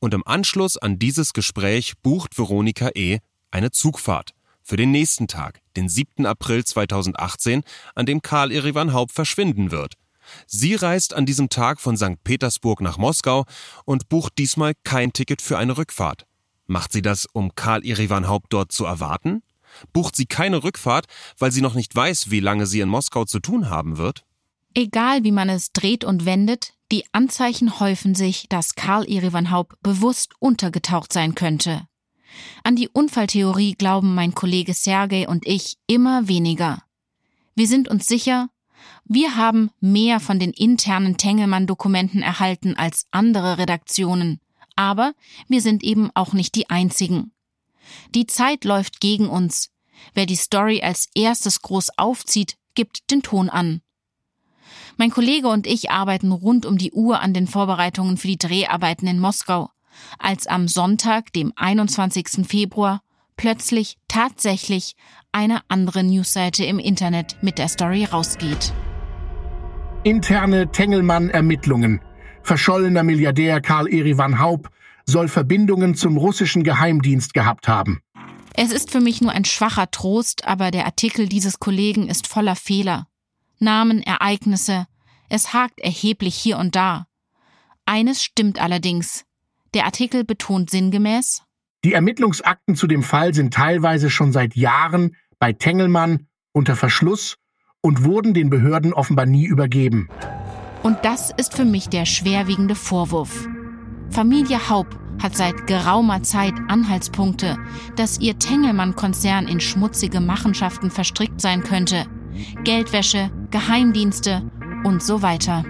Speaker 1: und im Anschluss an dieses Gespräch bucht Veronika E. eine Zugfahrt für den nächsten Tag, den 7. April 2018, an dem Karl Erivan Haupt verschwinden wird. Sie reist an diesem Tag von St. Petersburg nach Moskau und bucht diesmal kein Ticket für eine Rückfahrt. Macht sie das, um Karl Erivan Haupt dort zu erwarten? Bucht sie keine Rückfahrt, weil sie noch nicht weiß, wie lange sie in Moskau zu tun haben wird?
Speaker 2: Egal wie man es dreht und wendet, die Anzeichen häufen sich, dass Karl Erivan Haupt bewusst untergetaucht sein könnte. An die Unfalltheorie glauben mein Kollege Sergei und ich immer weniger. Wir sind uns sicher, wir haben mehr von den internen Tengelmann-Dokumenten erhalten als andere Redaktionen, aber wir sind eben auch nicht die einzigen. Die Zeit läuft gegen uns. Wer die Story als erstes groß aufzieht, gibt den Ton an. Mein Kollege und ich arbeiten rund um die Uhr an den Vorbereitungen für die Dreharbeiten in Moskau als am Sonntag, dem 21. Februar, plötzlich tatsächlich eine andere Newsseite im Internet mit der Story rausgeht.
Speaker 10: Interne Tengelmann-Ermittlungen. Verschollener Milliardär Karl Erivan Haub soll Verbindungen zum russischen Geheimdienst gehabt haben.
Speaker 2: Es ist für mich nur ein schwacher Trost, aber der Artikel dieses Kollegen ist voller Fehler. Namen, Ereignisse, es hakt erheblich hier und da. Eines stimmt allerdings. Der Artikel betont sinngemäß,
Speaker 10: die Ermittlungsakten zu dem Fall sind teilweise schon seit Jahren bei Tengelmann unter Verschluss und wurden den Behörden offenbar nie übergeben.
Speaker 2: Und das ist für mich der schwerwiegende Vorwurf. Familie Haub hat seit geraumer Zeit Anhaltspunkte, dass ihr Tengelmann-Konzern in schmutzige Machenschaften verstrickt sein könnte. Geldwäsche, Geheimdienste und so weiter.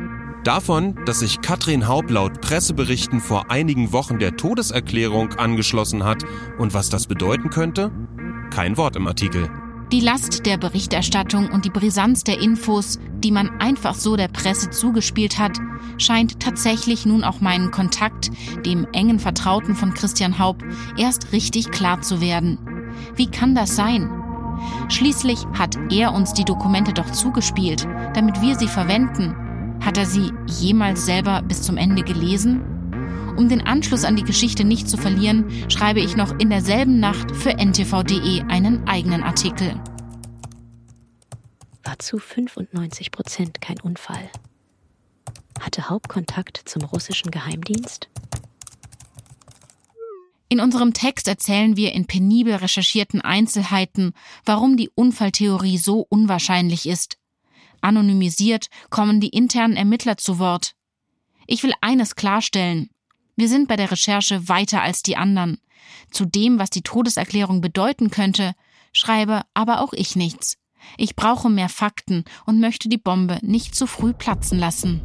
Speaker 1: Davon, dass sich Katrin Haub laut Presseberichten vor einigen Wochen der Todeserklärung angeschlossen hat und was das bedeuten könnte? Kein Wort im Artikel.
Speaker 2: Die Last der Berichterstattung und die Brisanz der Infos, die man einfach so der Presse zugespielt hat, scheint tatsächlich nun auch meinen Kontakt, dem engen Vertrauten von Christian Haub, erst richtig klar zu werden. Wie kann das sein? Schließlich hat er uns die Dokumente doch zugespielt, damit wir sie verwenden hat er sie jemals selber bis zum Ende gelesen? Um den Anschluss an die Geschichte nicht zu verlieren, schreibe ich noch in derselben Nacht für ntv.de einen eigenen Artikel.
Speaker 11: War zu 95 Prozent kein Unfall. Hatte Hauptkontakt zum russischen Geheimdienst?
Speaker 2: In unserem Text erzählen wir in penibel recherchierten Einzelheiten, warum die Unfalltheorie so unwahrscheinlich ist Anonymisiert kommen die internen Ermittler zu Wort. Ich will eines klarstellen. Wir sind bei der Recherche weiter als die anderen. Zu dem, was die Todeserklärung bedeuten könnte, schreibe aber auch ich nichts. Ich brauche mehr Fakten und möchte die Bombe nicht zu früh platzen lassen.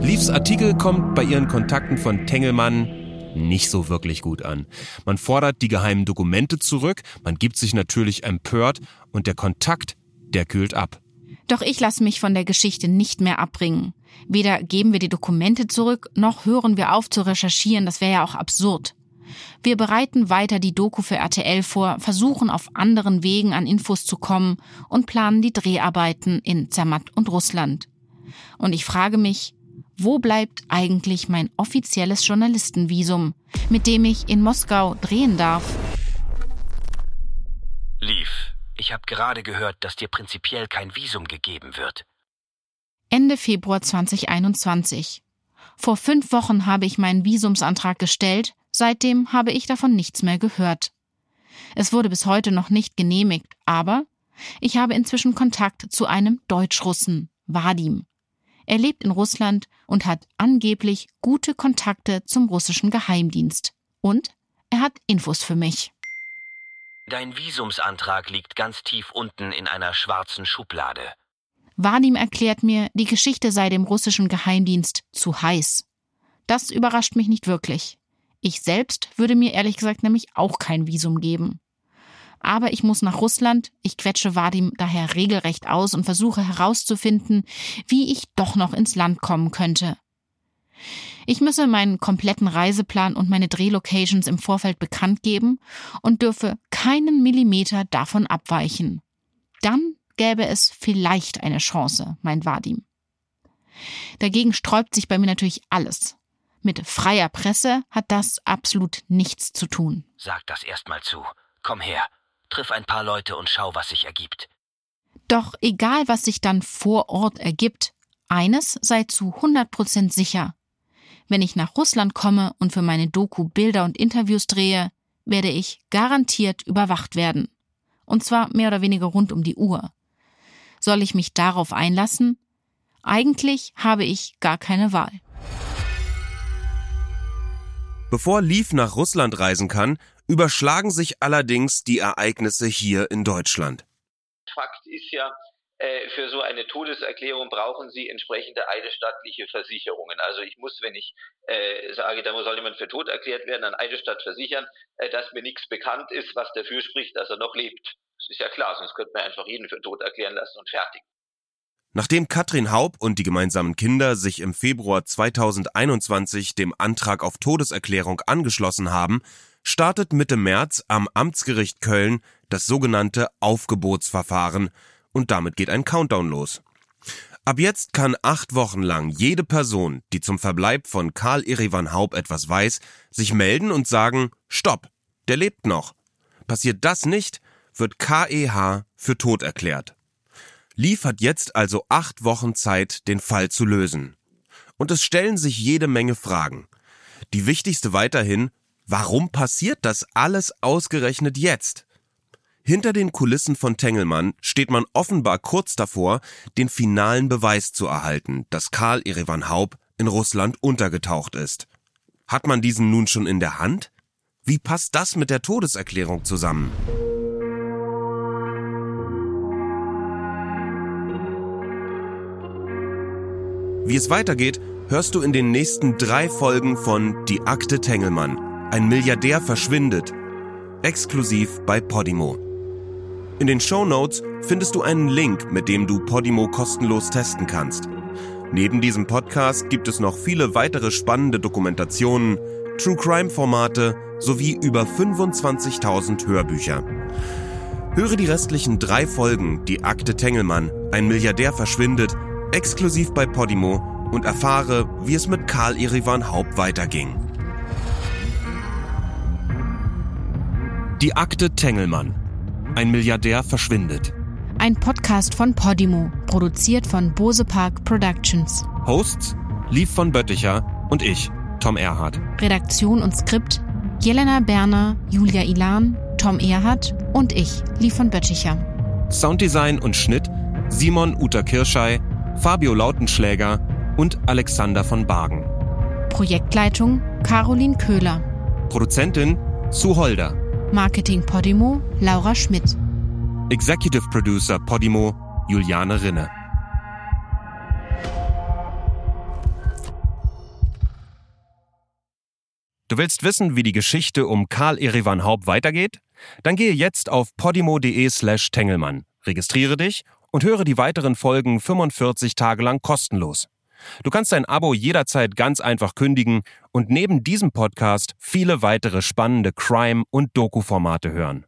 Speaker 1: Leaves Artikel kommt bei ihren Kontakten von Tengelmann nicht so wirklich gut an. Man fordert die geheimen Dokumente zurück, man gibt sich natürlich empört und der Kontakt der kühlt ab.
Speaker 2: Doch ich lasse mich von der Geschichte nicht mehr abbringen. Weder geben wir die Dokumente zurück, noch hören wir auf zu recherchieren, das wäre ja auch absurd. Wir bereiten weiter die Doku für RTL vor, versuchen auf anderen Wegen an Infos zu kommen und planen die Dreharbeiten in Zermatt und Russland. Und ich frage mich, wo bleibt eigentlich mein offizielles Journalistenvisum, mit dem ich in Moskau drehen darf?
Speaker 12: Lief. Ich habe gerade gehört, dass dir prinzipiell kein Visum gegeben wird.
Speaker 2: Ende Februar 2021. Vor fünf Wochen habe ich meinen Visumsantrag gestellt, seitdem habe ich davon nichts mehr gehört. Es wurde bis heute noch nicht genehmigt, aber ich habe inzwischen Kontakt zu einem Deutschrussen, Vadim. Er lebt in Russland und hat angeblich gute Kontakte zum russischen Geheimdienst. Und er hat Infos für mich.
Speaker 12: Dein Visumsantrag liegt ganz tief unten in einer schwarzen Schublade.
Speaker 2: Vadim erklärt mir, die Geschichte sei dem russischen Geheimdienst zu heiß. Das überrascht mich nicht wirklich. Ich selbst würde mir ehrlich gesagt nämlich auch kein Visum geben. Aber ich muss nach Russland, ich quetsche Vadim daher regelrecht aus und versuche herauszufinden, wie ich doch noch ins Land kommen könnte. Ich müsse meinen kompletten Reiseplan und meine Drehlocations im Vorfeld bekannt geben und dürfe keinen Millimeter davon abweichen. Dann gäbe es vielleicht eine Chance, meint Vadim. Dagegen sträubt sich bei mir natürlich alles. Mit freier Presse hat das absolut nichts zu tun.
Speaker 12: Sag das erstmal zu. Komm her, triff ein paar Leute und schau, was sich ergibt.
Speaker 2: Doch egal, was sich dann vor Ort ergibt, eines sei zu 100 Prozent sicher. Wenn ich nach Russland komme und für meine Doku Bilder und Interviews drehe, werde ich garantiert überwacht werden. Und zwar mehr oder weniger rund um die Uhr. Soll ich mich darauf einlassen? Eigentlich habe ich gar keine Wahl.
Speaker 1: Bevor Leaf nach Russland reisen kann, überschlagen sich allerdings die Ereignisse hier in Deutschland.
Speaker 13: Fakt ist ja, für so eine Todeserklärung brauchen Sie entsprechende eidesstattliche Versicherungen. Also ich muss, wenn ich äh, sage, da soll jemand für tot erklärt werden, an Eidesstatt versichern, äh, dass mir nichts bekannt ist, was dafür spricht, dass er noch lebt. Das ist ja klar, sonst könnte man einfach jeden für tot erklären lassen und fertig.
Speaker 1: Nachdem Katrin Haub und die gemeinsamen Kinder sich im Februar 2021 dem Antrag auf Todeserklärung angeschlossen haben, startet Mitte März am Amtsgericht Köln das sogenannte Aufgebotsverfahren, und damit geht ein Countdown los. Ab jetzt kann acht Wochen lang jede Person, die zum Verbleib von Karl Erivan Haub etwas weiß, sich melden und sagen, Stopp, der lebt noch. Passiert das nicht, wird KEH für tot erklärt. Lief hat jetzt also acht Wochen Zeit, den Fall zu lösen. Und es stellen sich jede Menge Fragen. Die wichtigste weiterhin, warum passiert das alles ausgerechnet jetzt? Hinter den Kulissen von Tengelmann steht man offenbar kurz davor, den finalen Beweis zu erhalten, dass Karl Erevan Haub in Russland untergetaucht ist. Hat man diesen nun schon in der Hand? Wie passt das mit der Todeserklärung zusammen? Wie es weitergeht, hörst du in den nächsten drei Folgen von Die Akte Tengelmann. Ein Milliardär verschwindet. Exklusiv bei Podimo. In den Show Notes findest du einen Link, mit dem du Podimo kostenlos testen kannst. Neben diesem Podcast gibt es noch viele weitere spannende Dokumentationen, True Crime Formate sowie über 25.000 Hörbücher. Höre die restlichen drei Folgen Die Akte Tengelmann, ein Milliardär verschwindet, exklusiv bei Podimo und erfahre, wie es mit Karl Irivan Haupt weiterging. Die Akte Tengelmann ein Milliardär verschwindet.
Speaker 2: Ein Podcast von Podimo, produziert von Bose Park Productions.
Speaker 1: Hosts Lief von Bötticher und ich, Tom Erhardt.
Speaker 2: Redaktion und Skript Jelena Berner, Julia Ilan, Tom Erhardt und ich, Lief von Bötticher.
Speaker 1: Sounddesign und Schnitt Simon Uta Kirschei, Fabio Lautenschläger und Alexander von Bargen.
Speaker 2: Projektleitung Caroline Köhler.
Speaker 1: Produzentin Sue Holder.
Speaker 2: Marketing Podimo Laura Schmidt.
Speaker 1: Executive Producer Podimo Juliane Rinne. Du willst wissen, wie die Geschichte um Karl Erivan Haupt weitergeht? Dann gehe jetzt auf podimo.de slash Tengelmann, registriere dich und höre die weiteren Folgen 45 Tage lang kostenlos. Du kannst dein Abo jederzeit ganz einfach kündigen und neben diesem Podcast viele weitere spannende Crime- und Doku-Formate hören.